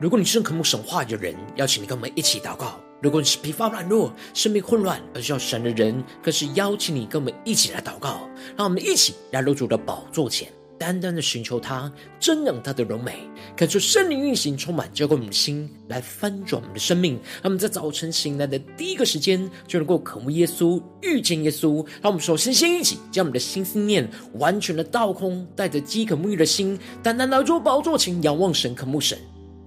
如果你是渴慕神话的人，邀请你跟我们一起祷告；如果你是疲乏软弱、生命混乱而需要神的人，更是邀请你跟我们一起来祷告。让我们一起来入主的宝座前，单单的寻求他，瞻仰他的荣美，感受圣灵运行，充满浇灌我们的心，来翻转我们的生命。让我们在早晨醒来的第一个时间，就能够渴慕耶稣、遇见耶稣。让我们首先先一起将我们的心思念完全的倒空，带着饥渴沐浴的心，单单来入宝座前，仰望神、渴慕神。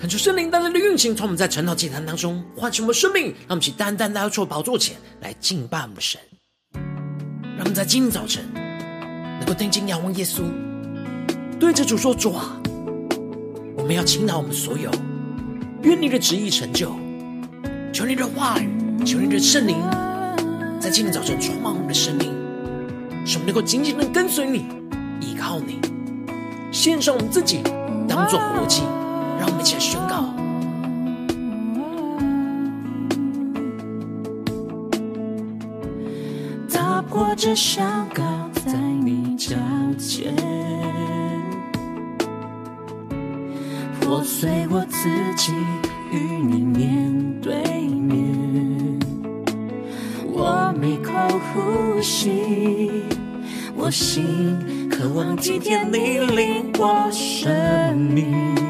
恳求圣灵单单的运行，从我们在晨祷祭坛当中唤醒我们生命，让我们一起单单来到宝座前来敬拜我们神。让我们在今天早晨能够定睛仰望耶稣，对着主说：“主啊，我们要倾倒我们所有，愿你的旨意成就。求你的话语，求你的圣灵，在今天早晨充满我们的生命，使我们能够紧紧的跟随你，依靠你，献上我们自己，当作活祭。”让我们一起来宣告，踏破这香膏在你脚前，破碎我自己与你面对面。我每口呼吸，我心渴望今天你领我生命。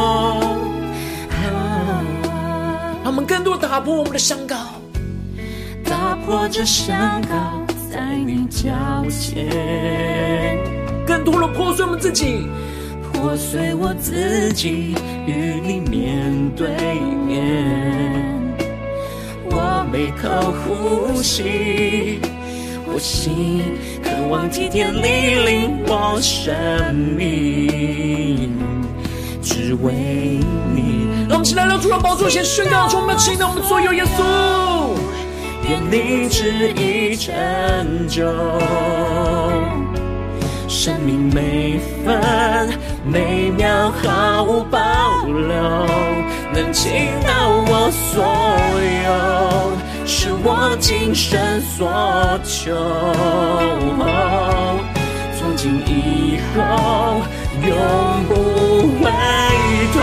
让我们更多打破我们的伤口，打破这伤口在你脚前，更多的破碎我们自己，破碎我自己，与你面对面。我每口呼吸。我心渴望体天你领我生命，只为你。让我们起来，让主的宝座前宣告，充满倾倒我们所有耶稣，愿你旨意成就，生命每分每秒毫无保留，能倾倒我所有。是我今生所求，从今以后永不回头。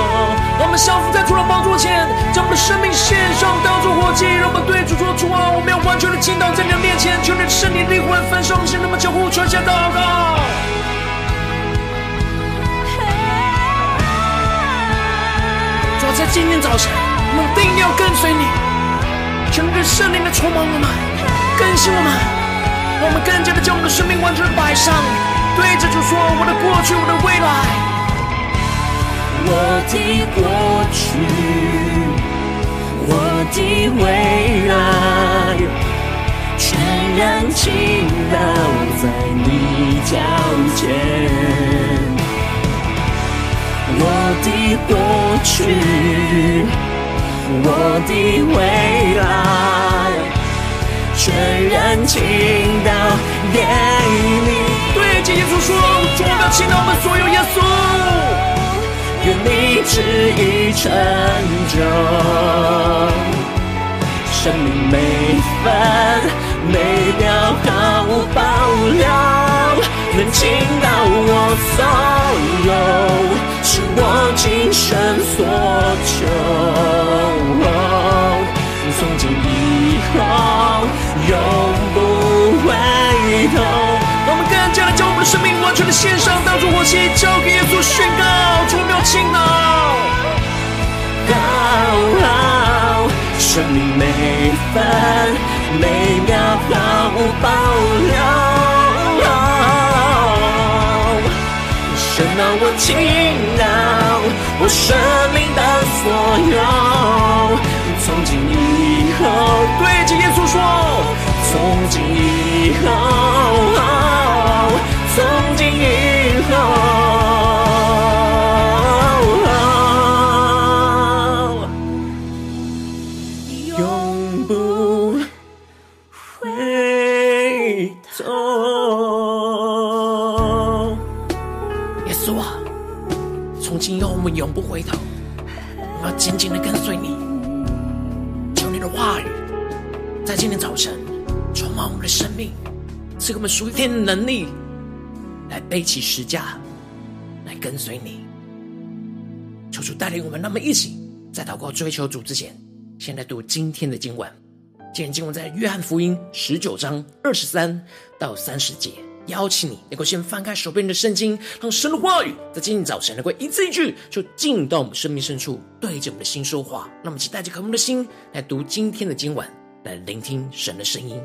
让我们降服在主的宝座前，将我们的生命献上，当作活祭。让我们对主说：主啊，我们要完全的倾倒在你的面前，求你的圣灵灵魂焚烧我们心，那么救护传下祷告。主啊，在今天早晨，我们定要跟随你，求你圣灵的充满我们，更新我们，让我们更加的将我们的生命完全摆上，对着主说：我的过去，我的未来，我的过去，我的未来，全然倾倒在你脚前。我的过去，我的未来，全然倾倒给你。对，接耶稣说，主啊，倾倒我们所有，耶稣，愿你旨意成就，生命每分每秒毫无保留，能倾倒我所有。是我今生所求，从今以后永不回头。生命完全的献上，当作活祭，交给耶稣宣告，主没有倾倒。好好，生命每分每秒毫无保留。神啊，我倾倒我生命的所有，从今以后，对着耶稣说，从今以后，属天的能力，来背起十架，来跟随你。求主带领我们，那么一起在祷告追求主之前，先来读今天的经文。今天经文在约翰福音十九章二十三到三十节。邀请你能够先翻开手边的圣经，让神的话语在今天早晨能够一字一句就进到我们生命深处，对着我们的心说话。那么，请带着渴慕的心来读今天的经文，来聆听神的声音。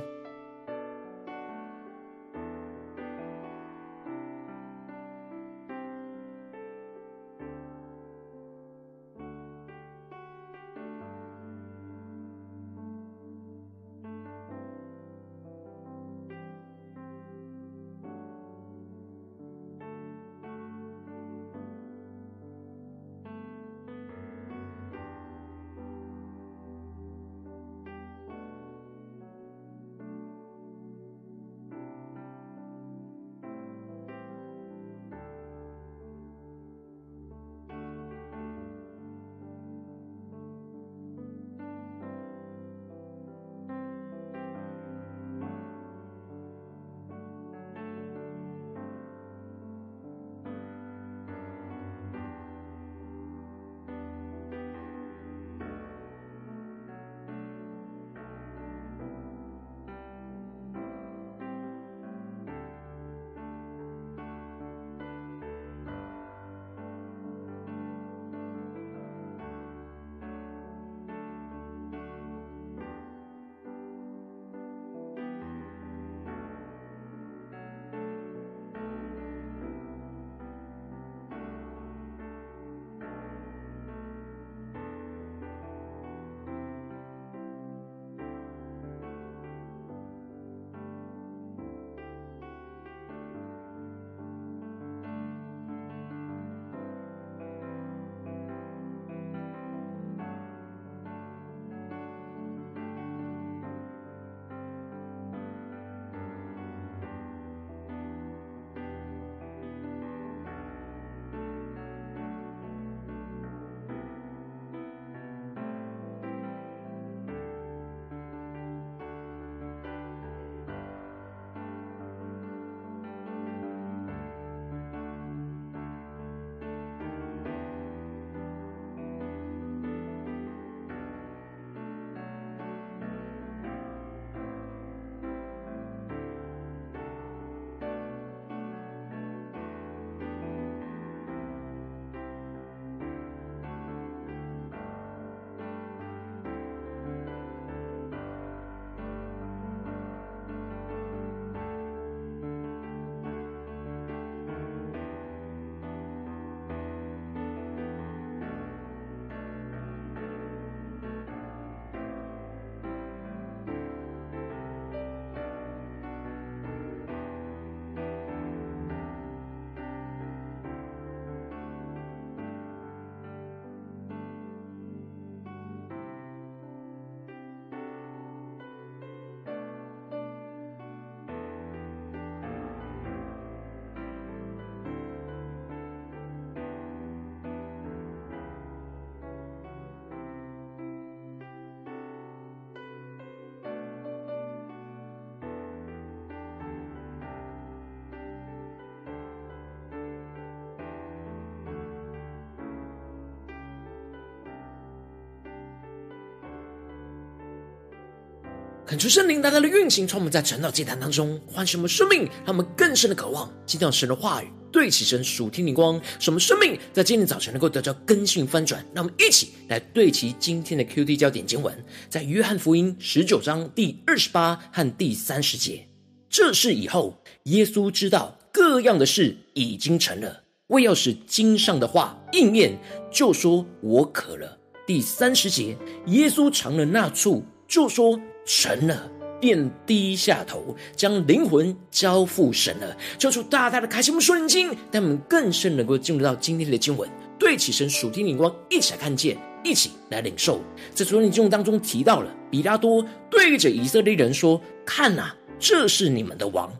恳求圣灵大大的运行，从我们在晨祷祭坛当中唤醒我们生命，让我们更深的渴望听到神的话语，对齐神属天灵光，使我们生命在今天早晨能够得到更新翻转。让我们一起来对齐今天的 QD 焦点经文，在约翰福音十九章第二十八和第三十节。这事以后，耶稣知道各样的事已经成了，为要使经上的话应验，就说：“我渴了。”第三十节，耶稣尝了那醋，就说。神了，便低下头，将灵魂交付神了。求主大大的开启我们属灵经，让我们更深能够进入到今天的经文，对起神属天灵光，一起来看见，一起来领受。在昨天的经文当中提到了，比拉多对着以色列人说：“看呐，这是你们的王。”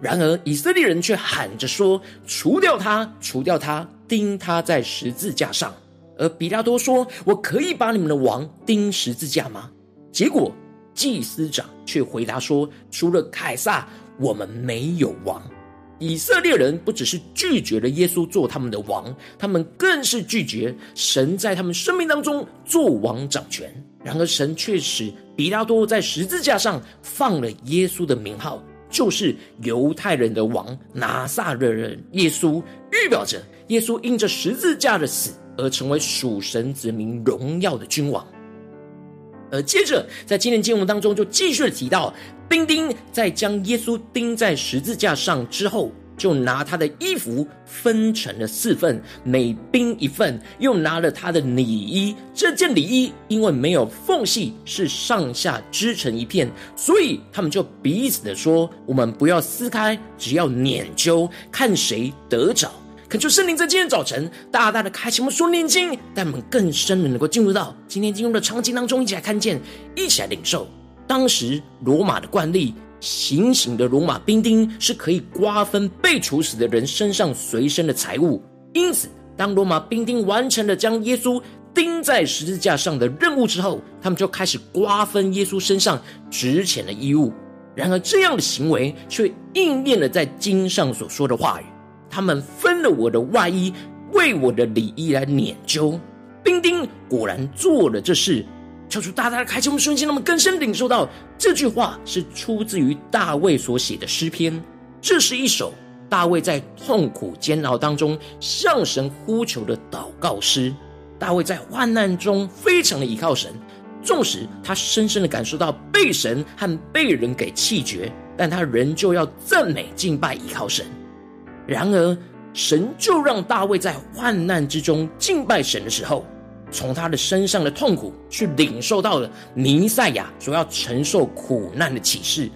然而以色列人却喊着说：“除掉他，除掉他，钉他在十字架上。”而比拉多说：“我可以把你们的王钉十字架吗？”结果。祭司长却回答说：“除了凯撒，我们没有王。”以色列人不只是拒绝了耶稣做他们的王，他们更是拒绝神在他们生命当中做王掌权。然而，神却使比拉多在十字架上放了耶稣的名号，就是犹太人的王拿撒勒人耶稣，预表着耶稣因着十字架的死而成为属神子民荣耀的君王。而接着，在今天经文当中，就继续提到，丁丁在将耶稣钉在十字架上之后，就拿他的衣服分成了四份，每兵一份；又拿了他的里衣，这件里衣因为没有缝隙，是上下织成一片，所以他们就彼此的说：“我们不要撕开，只要捻揪，看谁得着。”恳求圣灵在今天早晨大大的开启我们属灵经，带我们更深的能够进入到今天进入的场景当中，一起来看见，一起来领受。当时罗马的惯例，行刑的罗马兵丁是可以瓜分被处死的人身上随身的财物，因此当罗马兵丁完成了将耶稣钉在十字架上的任务之后，他们就开始瓜分耶稣身上值钱的衣物。然而这样的行为却应验了在经上所说的话语。他们分了我的外衣，为我的里衣来拈阄。兵丁果然做了这事，求主大大的开启我们瞬间，让我们更深领受到这句话是出自于大卫所写的诗篇。这是一首大卫在痛苦煎熬当中向神呼求的祷告诗。大卫在患难中非常的依靠神，纵使他深深的感受到被神和被人给弃绝，但他仍旧要赞美敬拜依靠神。然而，神就让大卫在患难之中敬拜神的时候，从他的身上的痛苦去领受到了弥赛亚所要承受苦难的启示。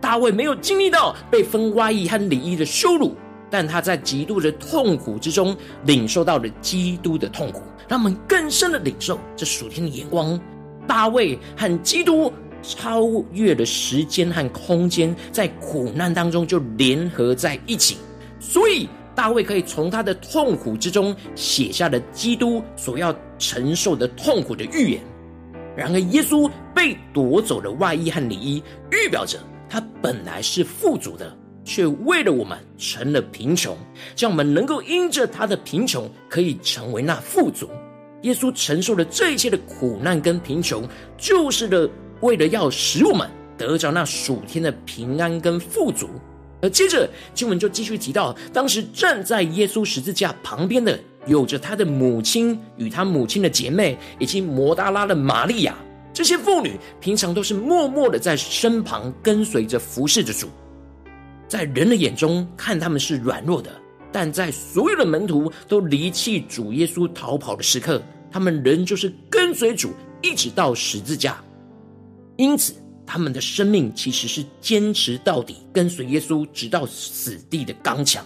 大卫没有经历到被分外衣和里衣的羞辱，但他在极度的痛苦之中领受到了基督的痛苦，让我们更深的领受这属天的眼光。大卫和基督超越了时间和空间，在苦难当中就联合在一起。所以，大卫可以从他的痛苦之中写下了基督所要承受的痛苦的预言。然而，耶稣被夺走了外衣和里衣，预表着他本来是富足的，却为了我们成了贫穷，让我们能够因着他的贫穷可以成为那富足。耶稣承受了这一切的苦难跟贫穷，就是的为了要使我们得着那属天的平安跟富足。而接着经文就继续提到，当时站在耶稣十字架旁边的，有着他的母亲与他母亲的姐妹，以及摩大拉的玛利亚。这些妇女平常都是默默的在身旁跟随着服侍着主，在人的眼中看他们是软弱的，但在所有的门徒都离弃主耶稣逃跑的时刻，他们仍旧是跟随主，一直到十字架。因此。他们的生命其实是坚持到底，跟随耶稣直到死地的刚强。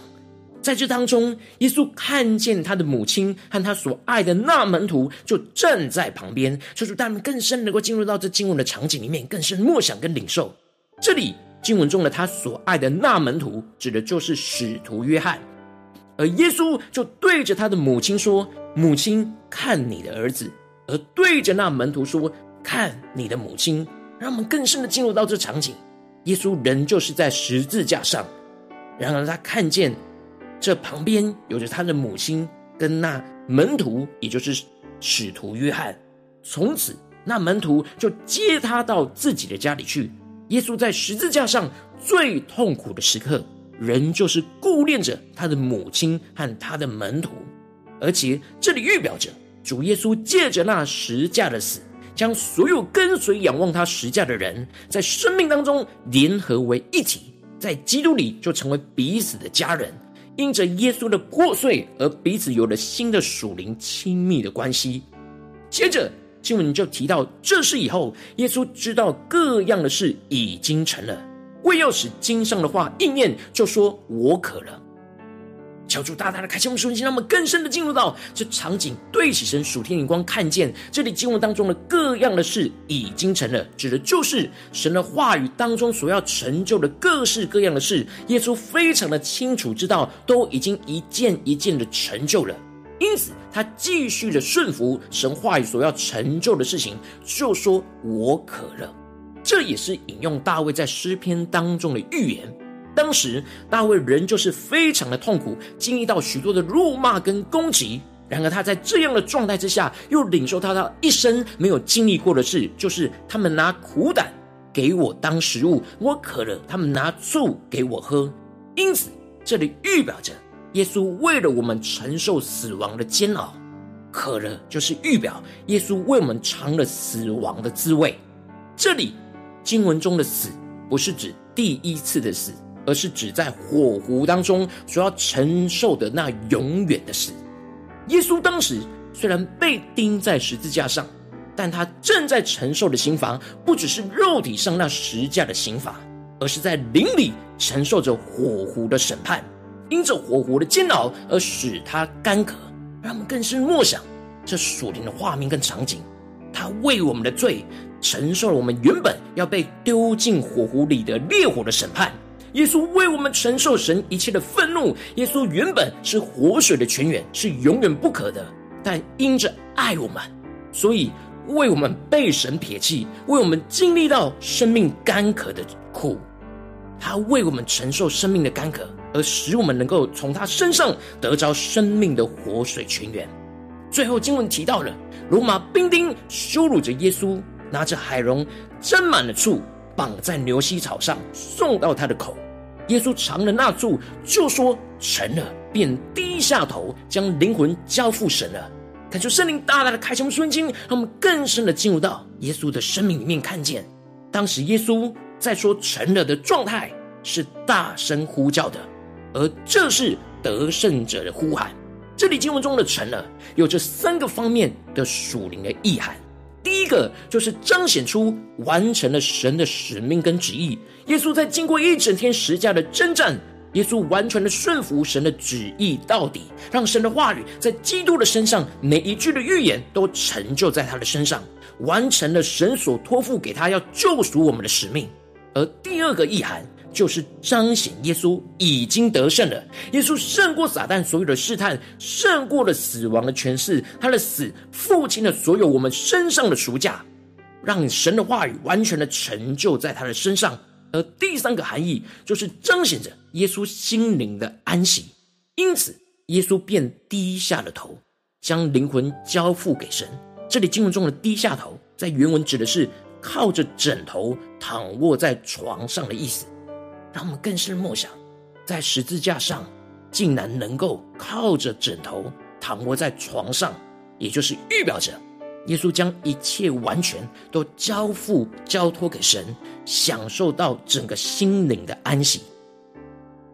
在这当中，耶稣看见他的母亲和他所爱的那门徒就站在旁边，求主他们更深能够进入到这经文的场景里面，更深默想跟领受。这里经文中的他所爱的那门徒，指的就是使徒约翰。而耶稣就对着他的母亲说：“母亲，看你的儿子。”而对着那门徒说：“看你的母亲。”让我们更深的进入到这场景，耶稣仍旧是在十字架上，然而他看见这旁边有着他的母亲跟那门徒，也就是使徒约翰。从此，那门徒就接他到自己的家里去。耶稣在十字架上最痛苦的时刻，仍旧是顾念着他的母亲和他的门徒，而且这里预表着主耶稣借着那十架的死，将所有跟随仰望他实价的人，在生命当中联合为一体，在基督里就成为彼此的家人。因着耶稣的破碎，而彼此有了新的属灵亲密的关系。接着经文就提到，这事以后，耶稣知道各样的事已经成了，为要使经上的话应验，就说：“我渴了。”求主大大的开启我们属灵，让我们更深的进入到这场景，对起神属天眼光，看见这里经文当中的各样的事已经成了，指的就是神的话语当中所要成就的各式各样的事。耶稣非常的清楚知道，都已经一件一件的成就了，因此他继续的顺服神话语所要成就的事情，就说：“我渴了。”这也是引用大卫在诗篇当中的预言。当时大卫仍旧是非常的痛苦，经历到许多的辱骂跟攻击。然而他在这样的状态之下，又领受他他一生没有经历过的事，就是他们拿苦胆给我当食物，我渴了，他们拿醋给我喝。因此，这里预表着耶稣为了我们承受死亡的煎熬，渴了就是预表耶稣为我们尝了死亡的滋味。这里经文中的死，不是指第一次的死。而是指在火湖当中所要承受的那永远的死。耶稣当时虽然被钉在十字架上，但他正在承受的刑罚，不只是肉体上那十架的刑罚，而是在灵里承受着火湖的审判。因着火湖的煎熬而使他干渴，让我们更是默想这属灵的画面跟场景。他为我们的罪承受了我们原本要被丢进火湖里的烈火的审判。耶稣为我们承受神一切的愤怒。耶稣原本是活水的泉源，是永远不可的。但因着爱我们，所以为我们被神撇弃，为我们经历到生命干渴的苦。他为我们承受生命的干渴，而使我们能够从他身上得着生命的活水泉源。最后经文提到了罗马兵丁羞辱着耶稣，拿着海蓉斟满了醋。绑在牛膝草上，送到他的口。耶稣尝了那醋，就说成了，便低下头，将灵魂交付神了。感受圣灵大大的开启我们瞬间，让我们更深的进入到耶稣的生命里面，看见当时耶稣在说成了的状态是大声呼叫的，而这是得胜者的呼喊。这里经文中的成了，有这三个方面的属灵的意涵。第一个就是彰显出完成了神的使命跟旨意。耶稣在经过一整天十架的征战，耶稣完全的顺服神的旨意到底，让神的话语在基督的身上每一句的预言都成就在他的身上，完成了神所托付给他要救赎我们的使命。而第二个意涵，就是彰显耶稣已经得胜了，耶稣胜过撒旦所有的试探，胜过了死亡的权势，他的死付清了所有我们身上的赎价，让神的话语完全的成就在他的身上。而第三个含义就是彰显着耶稣心灵的安息，因此耶稣便低下了头，将灵魂交付给神。这里经文中的低下头，在原文指的是靠着枕头躺卧在床上的意思。让我们更深默想，在十字架上，竟然能够靠着枕头躺卧在床上，也就是预表着耶稣将一切完全都交付、交托给神，享受到整个心灵的安息。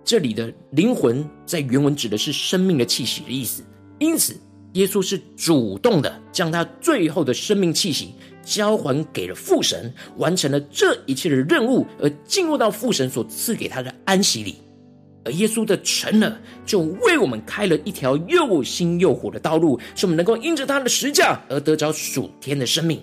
这里的灵魂在原文指的是生命的气息的意思，因此耶稣是主动的将他最后的生命气息。交还给了父神，完成了这一切的任务，而进入到父神所赐给他的安息里。而耶稣的成了，就为我们开了一条又新又火的道路，使我们能够因着他的十架而得着属天的生命。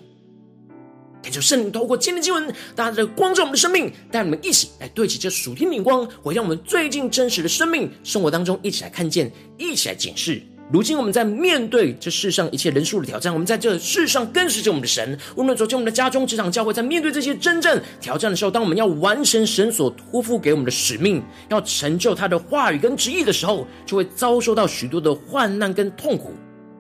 感谢圣灵透过今天的经文，大家的光照我们的生命，带我们一起来对齐这属天的光，回到我们最近真实的生命生活当中，一起来看见，一起来检视。如今我们在面对这世上一切人数的挑战，我们在这世上跟随着我们的神。无论走进我们的家中、职场、教会，在面对这些真正挑战的时候，当我们要完成神所托付给我们的使命，要成就他的话语跟旨意的时候，就会遭受到许多的患难跟痛苦。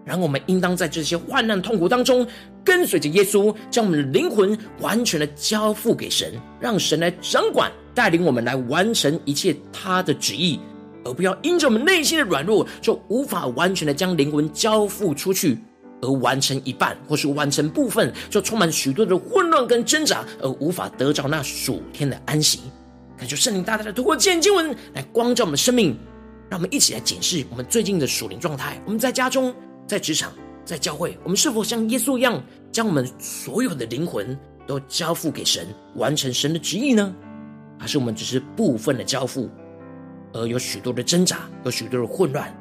然后我们应当在这些患难痛苦当中，跟随着耶稣，将我们的灵魂完全的交付给神，让神来掌管、带领我们来完成一切他的旨意，而不要因着我们内心的软弱，就无法完全的将灵魂交付出去，而完成一半或是完成部分，就充满许多的混乱跟挣扎，而无法得着那属天的安息。恳求圣灵大大的透过见经文来光照我们生命，让我们一起来检视我们最近的属灵状态。我们在家中。在职场，在教会，我们是否像耶稣一样，将我们所有的灵魂都交付给神，完成神的旨意呢？还是我们只是部分的交付，而有许多的挣扎，有许多的混乱？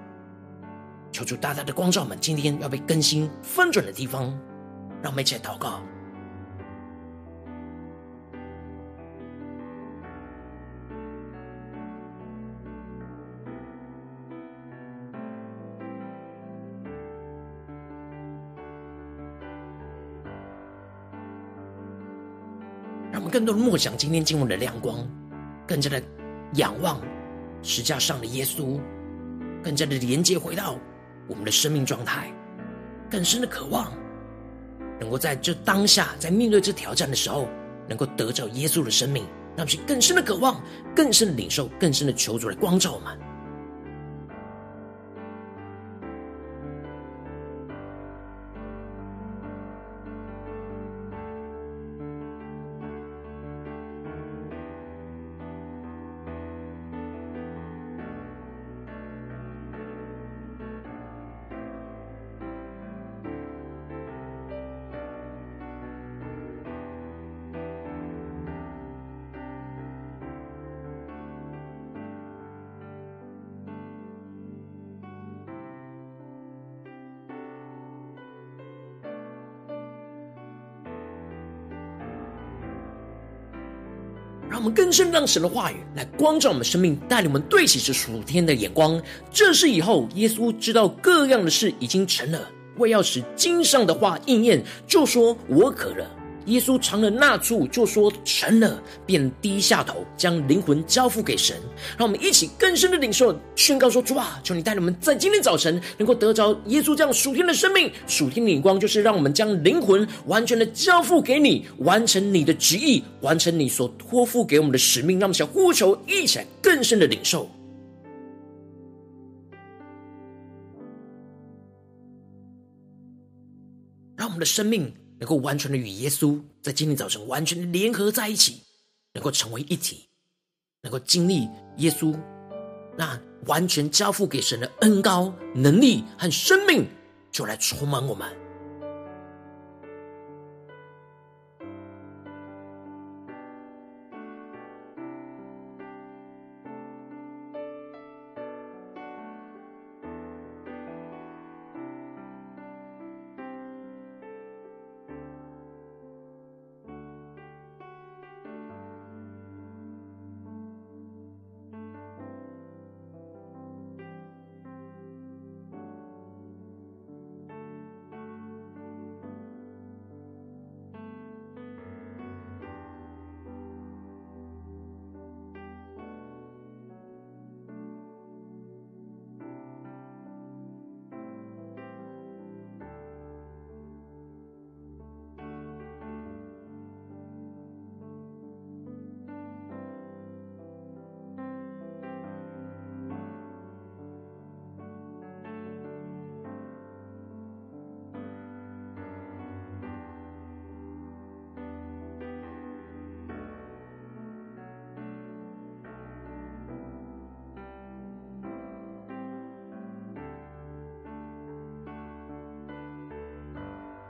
求主大大的光照我们，今天要被更新翻转的地方，让我们一起来祷告。让我们更多的默想今天进入的亮光，更加的仰望十架上的耶稣，更加的连接回到我们的生命状态，更深的渴望，能够在这当下，在面对这挑战的时候，能够得着耶稣的生命，让我们更深的渴望，更深的领受，更深的求主来光照我们。更深让神的话语来光照我们生命，带领我们对齐这属天的眼光。这是以后耶稣知道各样的事已经成了，为要使经上的话应验，就说：“我渴了。”耶稣尝了那醋，就说成了，便低下头，将灵魂交付给神。让我们一起更深的领受，宣告说：主啊，求你带领我们在今天早晨能够得着耶稣这样属天的生命。属天的眼光就是让我们将灵魂完全的交付给你，完成你的旨意，完成你所托付给我们的使命。让我们想呼求，一起来更深的领受，让我们的生命。能够完全的与耶稣在今天早晨完全的联合在一起，能够成为一体，能够经历耶稣那完全交付给神的恩高、能力和生命，就来充满我们。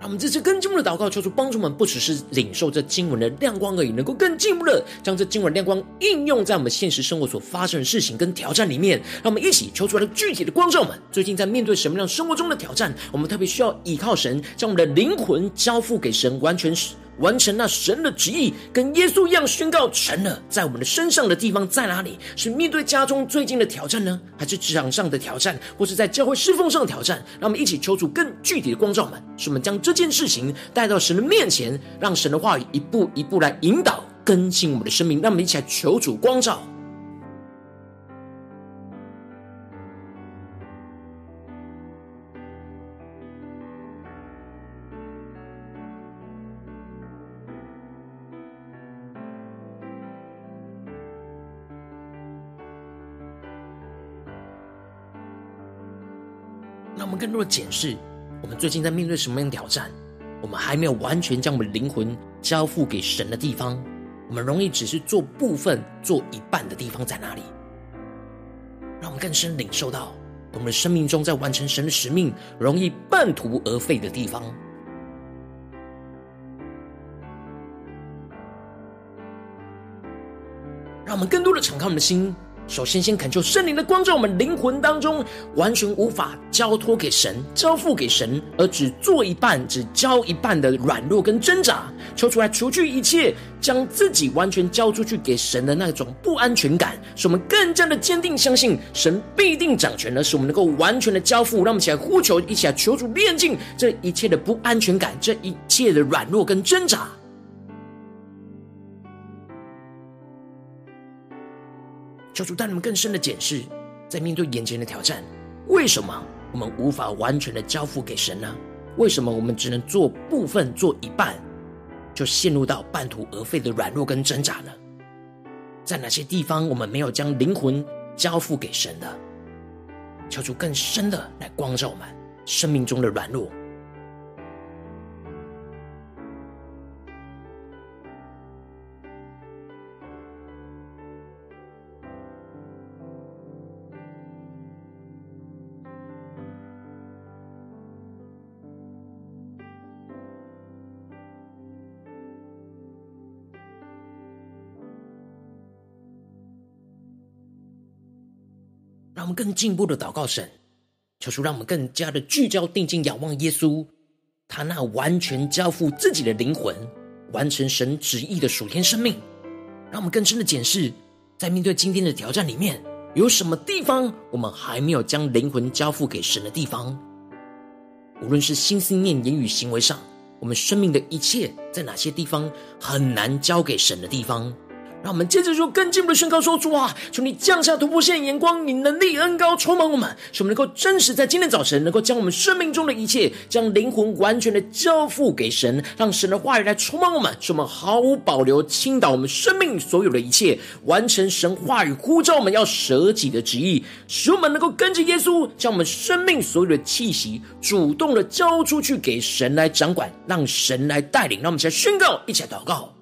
我们这次跟进步的祷告，求主帮助我们，不只是领受这经文的亮光而已，能够更进一步的将这经文亮光应用在我们现实生活所发生的事情跟挑战里面。让我们一起求出来具体的光照们，最近在面对什么样生活中的挑战，我们特别需要依靠神，将我们的灵魂交付给神，完全是。完成那神的旨意，跟耶稣一样宣告成了。在我们的身上的地方在哪里？是面对家中最近的挑战呢，还是职场上的挑战，或是在教会侍奉上的挑战？让我们一起求主更具体的光照们，使我们将这件事情带到神的面前，让神的话语一步一步来引导更新我们的生命。让我们一起来求主光照。更多的检视，我们最近在面对什么样的挑战？我们还没有完全将我们灵魂交付给神的地方，我们容易只是做部分、做一半的地方在哪里？让我们更深领受到，我们的生命中在完成神的使命，容易半途而废的地方。让我们更多的敞开我们的心。首先，先恳求圣灵的光照我们灵魂当中，完全无法交托给神、交付给神，而只做一半、只交一半的软弱跟挣扎，求出来除去一切将自己完全交出去给神的那种不安全感，使我们更加的坚定相信神必定掌权，而使我们能够完全的交付。让我们一起来呼求，一起来求主炼净这一切的不安全感，这一切的软弱跟挣扎。求主带你们更深的检视，在面对眼前的挑战，为什么我们无法完全的交付给神呢？为什么我们只能做部分、做一半，就陷入到半途而废的软弱跟挣扎呢？在哪些地方我们没有将灵魂交付给神的？求主更深的来光照我们生命中的软弱。让我们更进一步的祷告神，求主让我们更加的聚焦定睛仰望耶稣，他那完全交付自己的灵魂，完成神旨意的属天生命。让我们更深的检视，在面对今天的挑战里面，有什么地方我们还没有将灵魂交付给神的地方？无论是心思念、言语、行为上，我们生命的一切，在哪些地方很难交给神的地方？让我们接着说更进一步的宣告说：主啊，求你降下突破性眼光，你能力恩高充满我们，使我们能够真实在今天早晨，能够将我们生命中的一切，将灵魂完全的交付给神，让神的话语来充满我们，使我们毫无保留倾倒我们生命所有的一切，完成神话语呼召我们要舍己的旨意，使我们能够跟着耶稣，将我们生命所有的气息主动的交出去给神来掌管，让神来带领。让我们一起来宣告，一起来祷告。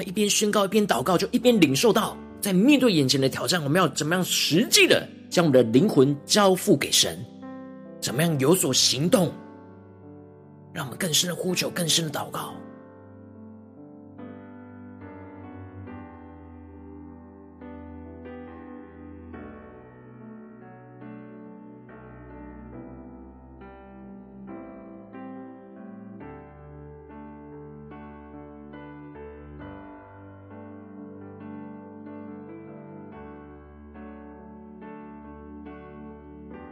们一边宣告一边祷告，就一边领受到，在面对眼前的挑战，我们要怎么样实际的将我们的灵魂交付给神？怎么样有所行动？让我们更深的呼求，更深的祷告。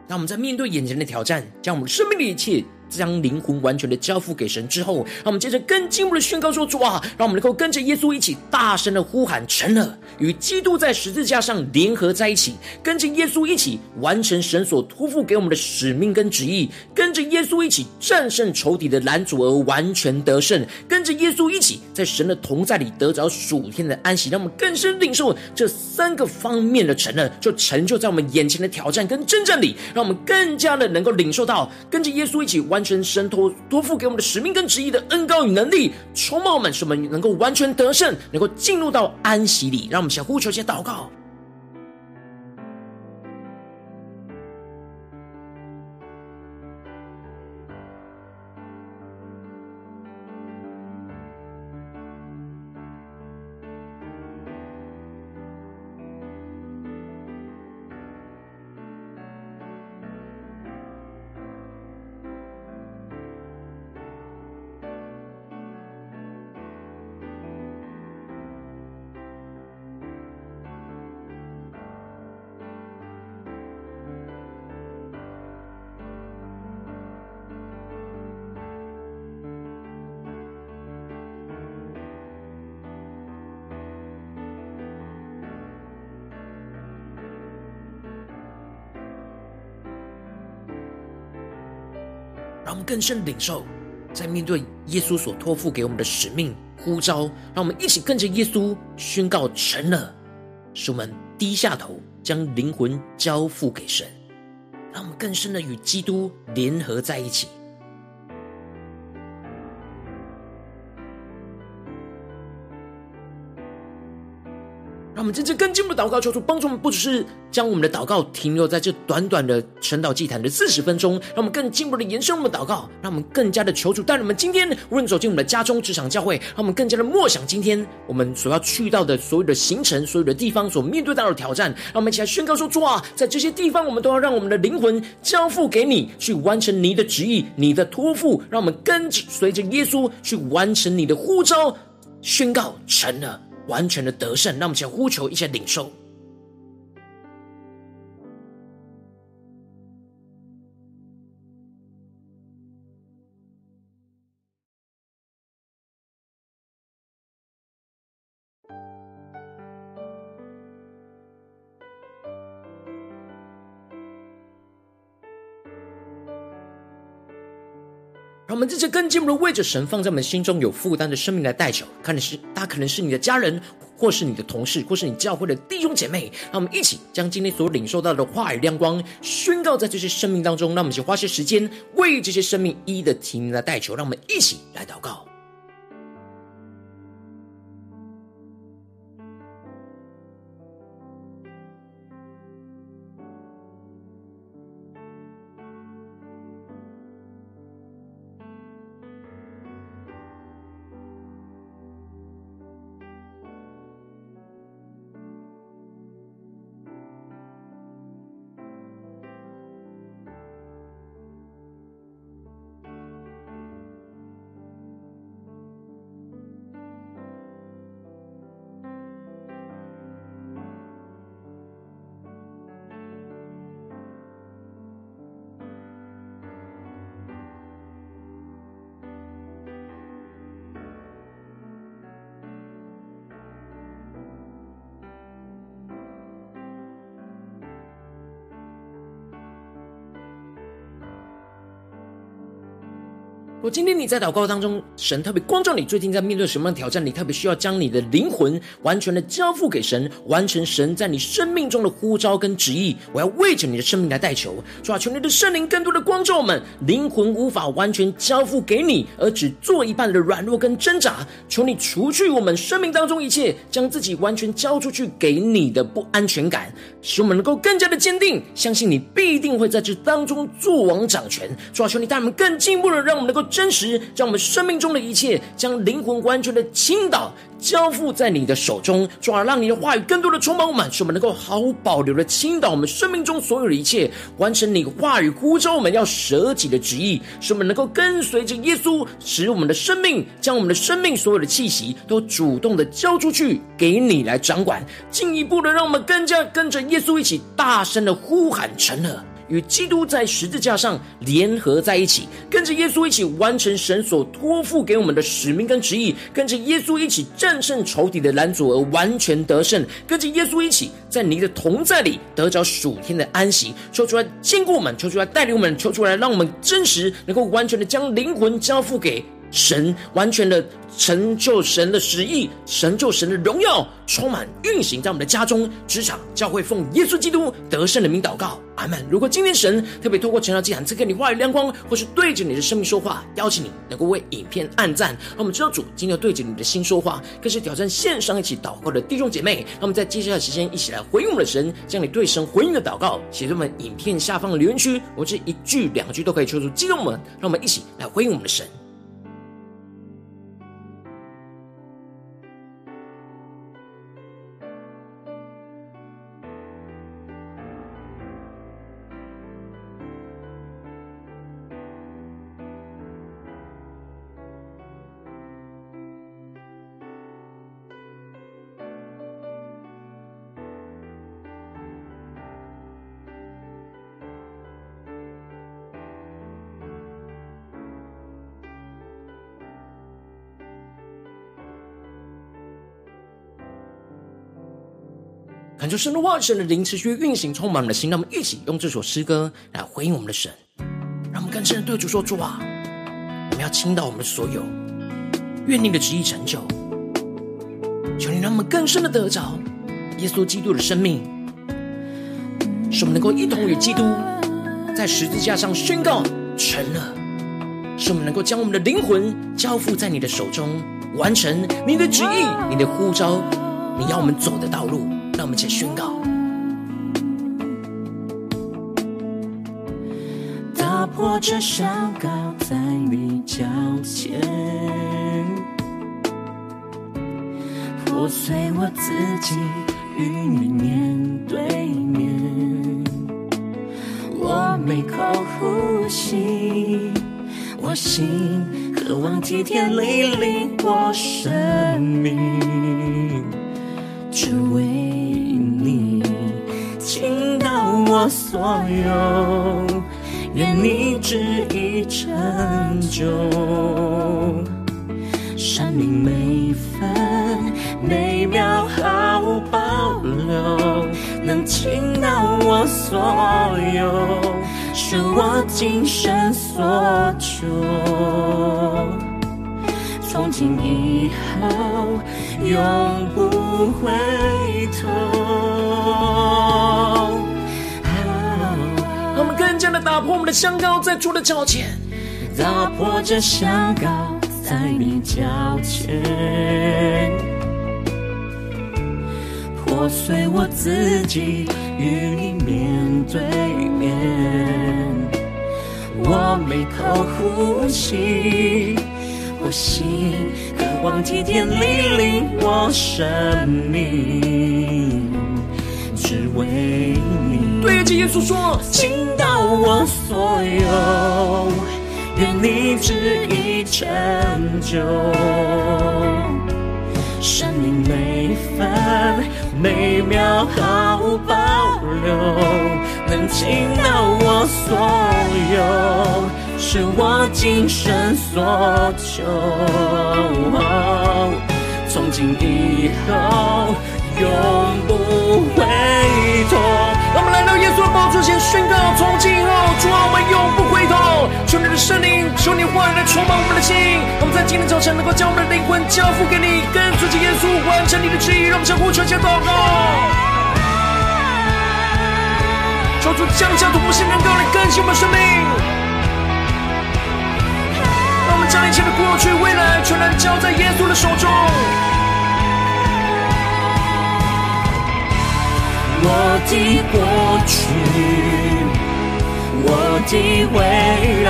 让我们在面对眼前的挑战，将我们生命的一切。将灵魂完全的交付给神之后，让我们接着更进一步的宣告说：“主啊，让我们能够跟着耶稣一起大声的呼喊，成了，与基督在十字架上联合在一起，跟着耶稣一起完成神所托付给我们的使命跟旨意，跟着耶稣一起战胜仇敌的拦阻而完全得胜，跟着耶稣一起在神的同在里得着属天的安息。让我们更深领受这三个方面的成了，就成就在我们眼前的挑战跟征战里，让我们更加的能够领受到跟着耶稣一起完。”完全神托托付给我们的使命跟旨意的恩高与能力，充满我们，使我们能够完全得胜，能够进入到安息里。让我们先呼求，一些祷告。更深领受，在面对耶稣所托付给我们的使命呼召，让我们一起跟着耶稣宣告成了，使我们低下头，将灵魂交付给神，让我们更深的与基督联合在一起。我们真正更进一步祷告，求主帮助我们，不只是将我们的祷告停留在这短短的晨祷祭坛的四十分钟，让我们更进一步的延伸我们的祷告，让我们更加的求主带领我们今天无论走进我们的家中、职场、教会，让我们更加的默想今天我们所要去到的所有的行程、所有的地方所面对到的挑战，让我们一起来宣告说：主啊，在这些地方，我们都要让我们的灵魂交付给你，去完成你的旨意、你的托付，让我们跟随着耶稣去完成你的呼召，宣告成了。完全的得胜，让我们先呼求一些领受。让我们这些更进一步的为着神放在我们心中有负担的生命来代求，看的是他可能是你的家人，或是你的同事，或是你教会的弟兄姐妹。让我们一起将今天所领受到的话语亮光宣告在这些生命当中。让我们去花些时间为这些生命一一的提名来代求。让我们一起来祷告。我今天你在祷告当中，神特别光照你，最近在面对什么样的挑战？你特别需要将你的灵魂完全的交付给神，完成神在你生命中的呼召跟旨意。我要为着你的生命来代求，主啊，求你的圣灵更多的光照我们，灵魂无法完全交付给你，而只做一半的软弱跟挣扎。求你除去我们生命当中一切，将自己完全交出去给你的不安全感，使我们能够更加的坚定，相信你必定会在这当中作王掌权。主啊，求你带我们更进一步的，让我们能够。真实，将我们生命中的一切，将灵魂完全的倾倒，交付在你的手中，从而让你的话语更多的充满我们，使我们能够毫无保留的倾倒我们生命中所有的一切，完成你话语呼召我们要舍己的旨意，使我们能够跟随着耶稣，使我们的生命，将我们的生命所有的气息都主动的交出去给你来掌管，进一步的让我们更加跟着耶稣一起大声的呼喊成了。与基督在十字架上联合在一起，跟着耶稣一起完成神所托付给我们的使命跟旨意，跟着耶稣一起战胜仇敌的拦阻而完全得胜，跟着耶稣一起在你的同在里得着属天的安息。求出来坚固我们，求出来带领我们，求出来让我们真实能够完全的将灵魂交付给神，完全的成就神的旨意，成就神的荣耀，充满运行在我们的家中、职场、教会，奉耶稣基督得胜的名祷告，阿门。如果今天神特别透过晨祷祭坛赐给你话语亮光，或是对着你的生命说话，邀请你能够为影片按赞，让我们知道主今天要对着你的心说话，更是挑战线上一起祷告的弟兄姐妹。让我们在接下来的时间一起来回应我们的神，将你对神回应的祷告写在我们影片下方的留言区，我这一句两句都可以求出激动我们，让我们一起来回应我们的神。感受神的话语，神的灵持续运行，充满我们的心。让我们一起用这首诗歌来回应我们的神，让我们更深的对主说：主啊，我们要倾倒我们的所有，愿你的旨意成就。求你让我们更深的得着耶稣基督的生命。使我们能够一同与基督在十字架上宣告成了，使我们能够将我们的灵魂交付在你的手中，完成你的旨意、你的呼召、你要我们走的道路。让我们一起宣告。打破这山高在你脚前，破碎我自己与你面对面。我每口呼吸，我心渴望体贴你领我生命，所有。愿你旨意成就，生命每分每秒毫无保留，能倾倒我所有，是我今生所求。从今以后，永不回头。打破我们的香膏，在主的脚前；打破这香膏，在你脚前；破碎我自己，与你面对面。我每口呼吸，我心渴望体贴你领我生命，只为你。对着耶稣说，倾倒。我所有，愿你旨意成就。生命每分每秒毫无保留，能倾倒我所有，是我今生所求。从今以后，永不回头。让我们来到耶稣的宝座前宣告：从今以后，主啊，我们永不回头。求你的圣灵，求你话语来充满我们的心。我们在今天早晨能够将我们的灵魂交付给你，跟随着耶稣完成你的旨意。让我们相互求加祷告，求主降下突破性能够来更新我们的生命。让我们将一切的过去、未来全然交在耶稣的手中。我的过去，我的未来，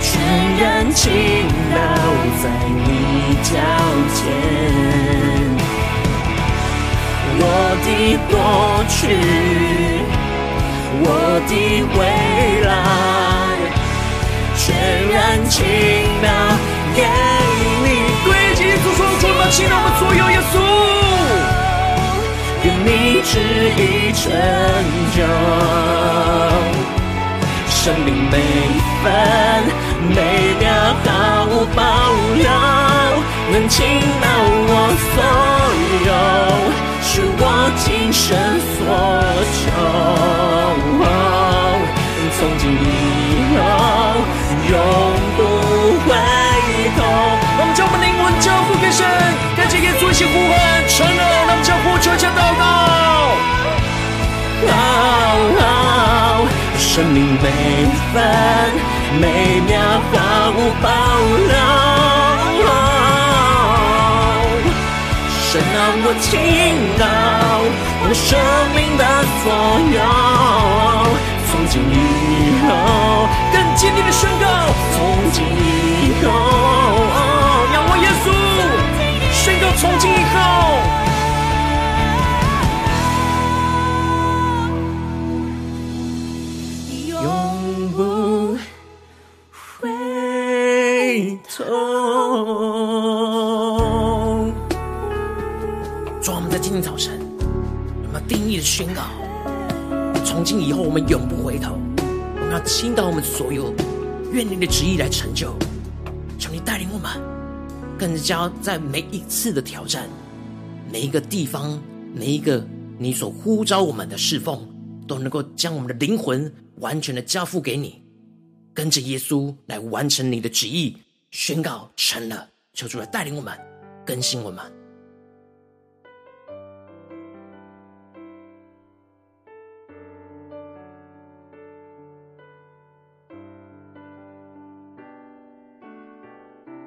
全然倾倒在你脚前。我的过去，我的未来，全然倾倒给你。对，基督说，主啊，倾倒我所有，耶稣。你旨意成就，生命每分每秒毫无保留，能倾倒我所有，是我今生所求。从今以后，永不回头。我们将我们灵魂交付给神，跟着耶稣一起呼唤，成了，让我们将呼求加祷告。好，生命每分每秒毫无保留，神啊，我倾倒我生命的所有，从今以后更坚定的宣告，从今以后，从今以后。今天早晨，我们定义的宣告：从今以后，我们永不回头。我们要倾倒我们所有，愿你的旨意来成就。求你带领我们，更加在每一次的挑战、每一个地方、每一个你所呼召我们的侍奉，都能够将我们的灵魂完全的交付给你，跟着耶稣来完成你的旨意。宣告成了，求主来带领我们，更新我们。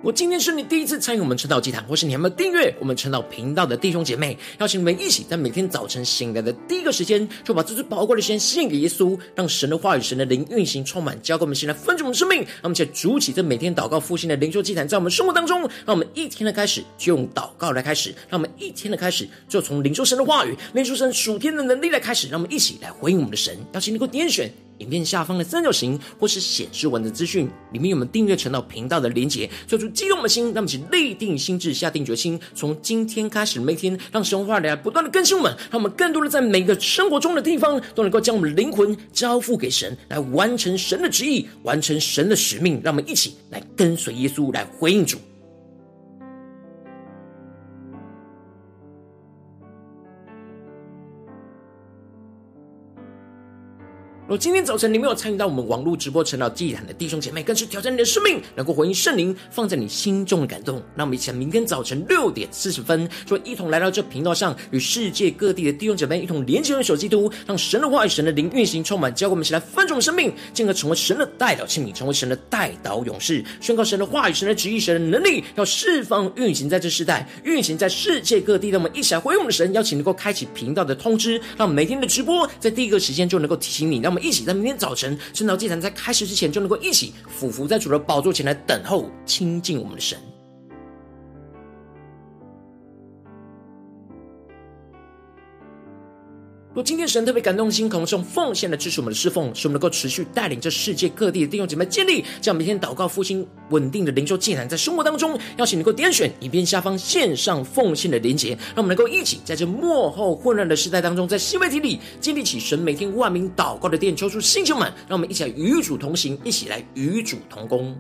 我今天是你第一次参与我们晨祷祭坛，或是你还没有订阅我们晨祷频道的弟兄姐妹，邀请你们一起在每天早晨醒来的第一个时间，就把这最宝贵的时间献给耶稣，让神的话语、神的灵运行充满，交给我们，先来分盛我们生命。让我们一起筑起这每天祷告复兴的灵修祭坛，在我们生活当中，让我们一天的开始就用祷告来开始，让我们一天的开始就从领受神的话语、领受神属天的能力来开始，让我们一起来回应我们的神。邀请你给我点选。影片下方的三角形，或是显示文的资讯，里面有我们订阅晨祷频道的连结。做出激动的心，让我们一起立定心智，下定决心，从今天开始，每天让神话来不断的更新我们，让我们更多的在每个生活中的地方，都能够将我们灵魂交付给神，来完成神的旨意，完成神的使命。让我们一起来跟随耶稣，来回应主。若今天早晨你没有参与到我们网络直播晨祷祭坛的弟兄姐妹，更是挑战你的生命，能够回应圣灵放在你心中的感动。那我们一起来明天早晨六点四十分，就一同来到这频道上，与世界各地的弟兄姐妹一同连接、用手基督，让神的话语、神的灵运行充满，教给我们一起来分盛生命，进而成为神的代表器皿，成为神的代祷勇士，宣告神的话语、神的旨意、神的能力，要释放运行在这世代，运行在世界各地。让我们一起来回应我们的神，邀请能够开启频道的通知，让每天的直播在第一个时间就能够提醒你，让我们一起在明天早晨圣道祭坛在开始之前，就能够一起俯伏在主的宝座前来等候亲近我们的神。若今天神特别感动心，可能是用奉献来支持我们的侍奉，使我们能够持续带领这世界各地的弟兄姐妹建立这样每天祷告复兴稳定的灵修祭坛，在生活当中，邀请能够点选影片下方线上奉献的连结，让我们能够一起在这幕后混乱的时代当中，在新媒体里建立起神每天万名祷告的殿，抽出星球们，让我们一起来与主同行，一起来与主同工。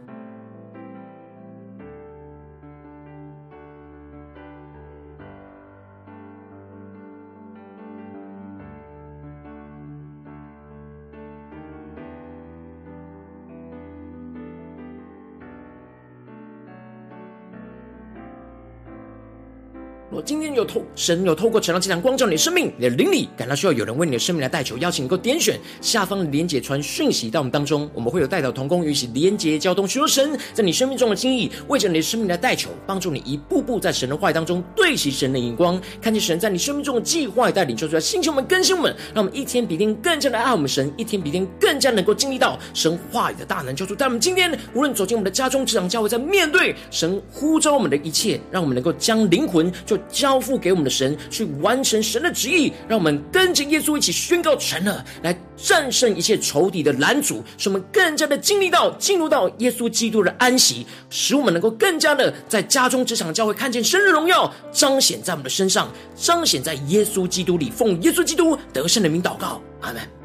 今天有透神有透过晨祷祭坛光照你的生命，你的灵里感到需要有人为你的生命来代求，邀请你能够点选下方连结传讯息到我们当中，我们会有代祷同工与其连结交通，寻求神在你生命中的心意，为着你的生命来代求，帮助你一步步在神的话语当中对齐神的眼光，看见神在你生命中的计划带领，说出来，星球们更新我们，让我们一天比一天更加的爱我们神，一天比一天更加能够经历到神话语的大能，救主。但我们今天无论走进我们的家中、职场、教会，在面对神呼召我们的一切，让我们能够将灵魂就交付给我们的神，去完成神的旨意，让我们跟着耶稣一起宣告成了，来战胜一切仇敌的拦阻，使我们更加的经历到进入到耶稣基督的安息，使我们能够更加的在家中、职场、教会看见神的荣耀彰显在我们的身上，彰显在耶稣基督里，奉耶稣基督得胜的名祷告，阿门。